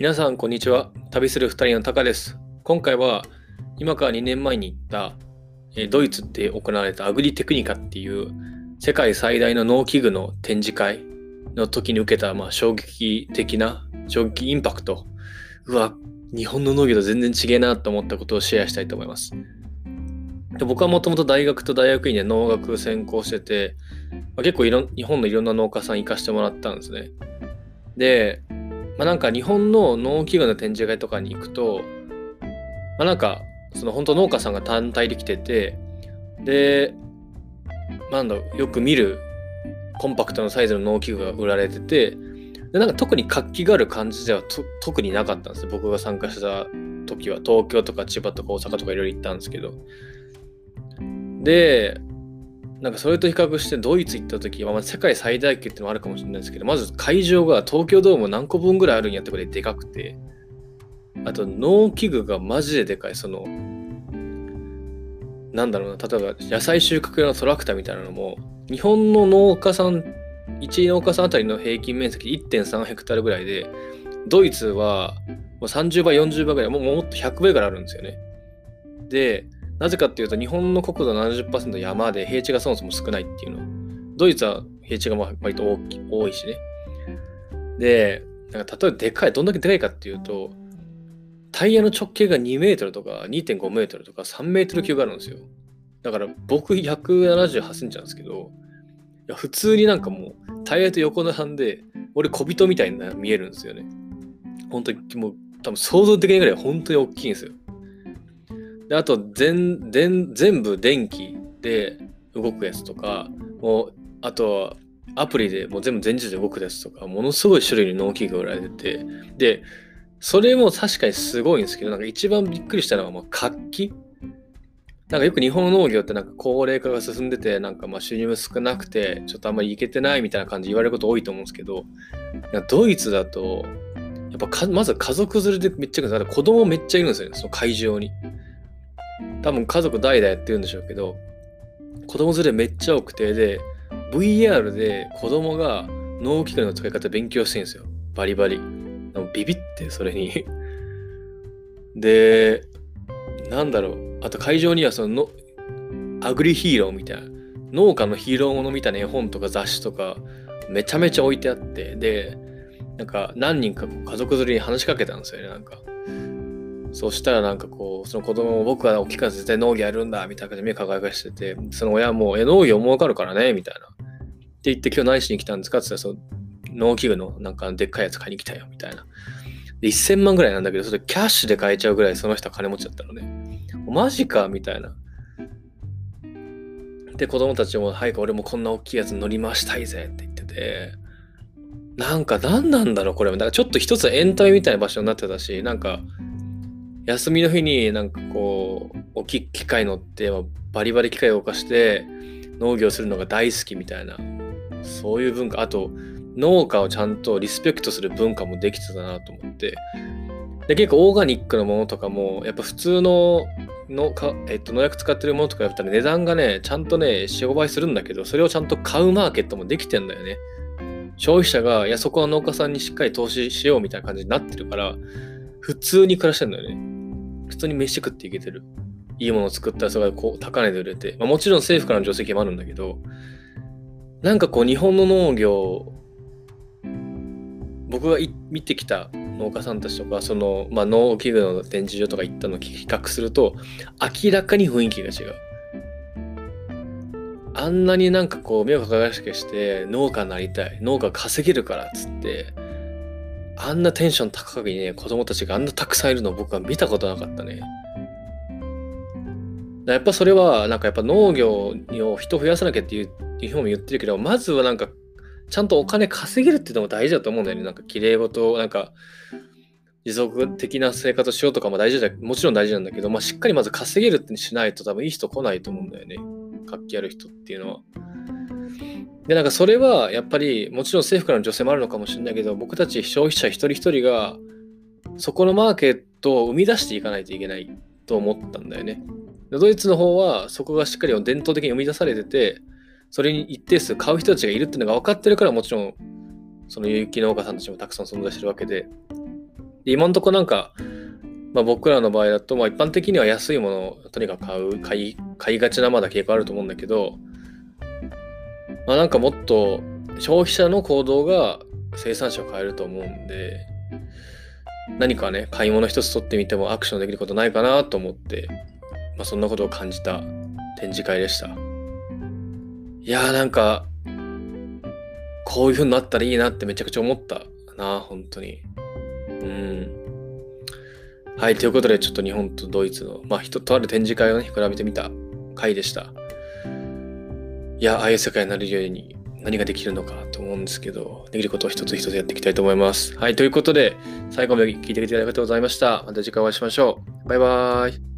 皆さんこんにちは。旅する二人のタカです。今回は今から2年前に行ったドイツで行われたアグリテクニカっていう世界最大の農機具の展示会の時に受けたまあ衝撃的な衝撃インパクト。うわ日本の農業と全然違えなと思ったことをシェアしたいと思います。で僕はもともと大学と大学院で農学専攻してて、まあ、結構いろ日本のいろんな農家さん行かしてもらったんですね。でまあ、なんか日本の農機具の展示会とかに行くと、まあ、なんかその本当農家さんが単体で来ててで、なんだよく見るコンパクトなサイズの農機具が売られててでなんか特に活気がある感じでは特になかったんです僕が参加した時は東京とか千葉とか大阪とかいろいろ行ったんですけど。でなんかそれと比較してドイツ行った時は、まあ、世界最大級っていうのもあるかもしれないですけど、まず会場が東京ドーム何個分ぐらいあるんやってことででかくて、あと農機具がマジででかい、その、なんだろうな、例えば野菜収穫用のトラクターみたいなのも、日本の農家さん、1農家さんあたりの平均面積1.3ヘクタールぐらいで、ドイツはもう30倍、40倍ぐらい、もうもっと100倍ぐらいあるんですよね。で、なぜかっていうと、日本の国土70%山で平地がそもそも少ないっていうの。ドイツは平地が割と多いしね。で、なんか例えばでかい、どんだけでかいかっていうと、タイヤの直径が2メートルとか2.5メートルとか3メートル級があるんですよ。だから僕178センチなんですけど、いや普通になんかもうタイヤと横並んで、俺小人みたいに見えるんですよね。本当にもう多分想像できないぐらい本当に大きいんですよ。であと全全全部電気で動くやつとかもうあとアプリでもう全部全自動で動くやつとかものすごい種類の納期が売られててでそれも確かにすごいんですけどなんか一番びっくりしたのはもう活気なんかよく日本農業ってなんか高齢化が進んでてなんかまあ収入も少なくてちょっとあんまりいけてないみたいな感じ言われること多いと思うんですけどドイツだとやっぱまず家族連れでめっちゃ来る子供めっちゃいるんですよねその会場に。多分家族代々やってるんでしょうけど、子供連れめっちゃ多くて、で、VR で子供が脳機械の使い方勉強してるんですよ。バリバリ。ビビって、それに で、なんだろう。あと会場にはそのアグリヒーローみたいな、農家のヒーローものみたいな絵本とか雑誌とか、めちゃめちゃ置いてあって、で、なんか何人か家族連れに話しかけたんですよね、なんか。そしたらなんかこう、その子供も僕は大きくな絶対農業やるんだ、みたいな感じで目輝かしてて、その親も、え、農業儲かるからね、みたいな。って言って今日何しに来たんですかって言ったら、その農機具のなんかでっかいやつ買いに来たよ、みたいな。で、1000万ぐらいなんだけど、それキャッシュで買えちゃうぐらいその人は金持ちだったのね。マジか、みたいな。で、子供たちも、はい、俺もこんな大きいやつ乗り回したいぜって言ってて、なんか何なんだろう、これ。だからちょっと一つエンタメみたいな場所になってたし、なんか、休みの日になんかこう大きい機械乗ってバリバリ機械を動かして農業するのが大好きみたいなそういう文化。あと農家をちゃんとリスペクトする文化もできてたなと思って。で結構オーガニックのものとかもやっぱ普通ののか、えっと、農薬使ってるものとかやったら値段がねちゃんとね45倍するんだけどそれをちゃんと買うマーケットもできてんだよね。消費者がいやそこは農家さんにしっかり投資しようみたいな感じになってるから普通に暮らしてんだよね普通に飯食っていけてる。いいものを作ったらそれがこう高値で売れて、まあ、もちろん政府からの助成金もあるんだけど、なんかこう日本の農業、僕が見てきた農家さんたちとか、その、まあ、農機具の展示場とか行ったのを比較すると、明らかに雰囲気が違う。あんなになんかこう目を輝かしくして農家になりたい、農家稼げるからっつって、あんなテンション高くにね、子供たちがあんなたくさんいるの僕は見たことなかったね。やっぱそれは、なんかやっぱ農業を人増やさなきゃっていう日本も言ってるけど、まずはなんか、ちゃんとお金稼げるっていうのも大事だと思うんだよね。なんか綺麗事、なんか、持続的な生活をしようとかも大事だ、もちろん大事なんだけど、まあ、しっかりまず稼げるってしないと多分いい人来ないと思うんだよね。活気ある人っていうのは。で、なんかそれはやっぱりもちろん政府からの助成もあるのかもしれないけど、僕たち消費者一人一人がそこのマーケットを生み出していかないといけないと思ったんだよね。ドイツの方はそこがしっかり伝統的に生み出されてて、それに一定数買う人たちがいるっていうのが分かってるからもちろんその有機農家さんたちもたくさん存在してるわけで、で今んとこなんか、まあ、僕らの場合だと、まあ、一般的には安いものをとにかく買う買い買いがちなまだ傾向あると思うんだけど、まあ、なんかもっと消費者の行動が生産者を変えると思うんで何かね買い物一つ取ってみてもアクションできることないかなと思って、まあ、そんなことを感じた展示会でした。いやーなんかこういう風になったらいいなってめちゃくちゃ思ったな本当に。うん。はい、ということで、ちょっと日本とドイツの、まあ、人とある展示会をね、比べてみた回でした。いや、ああいう世界になるように何ができるのかと思うんですけど、できることを一つ一つやっていきたいと思います。はい、ということで、最後まで聞いてくれてありがとうございました。また次回お会いしましょう。バイバーイ。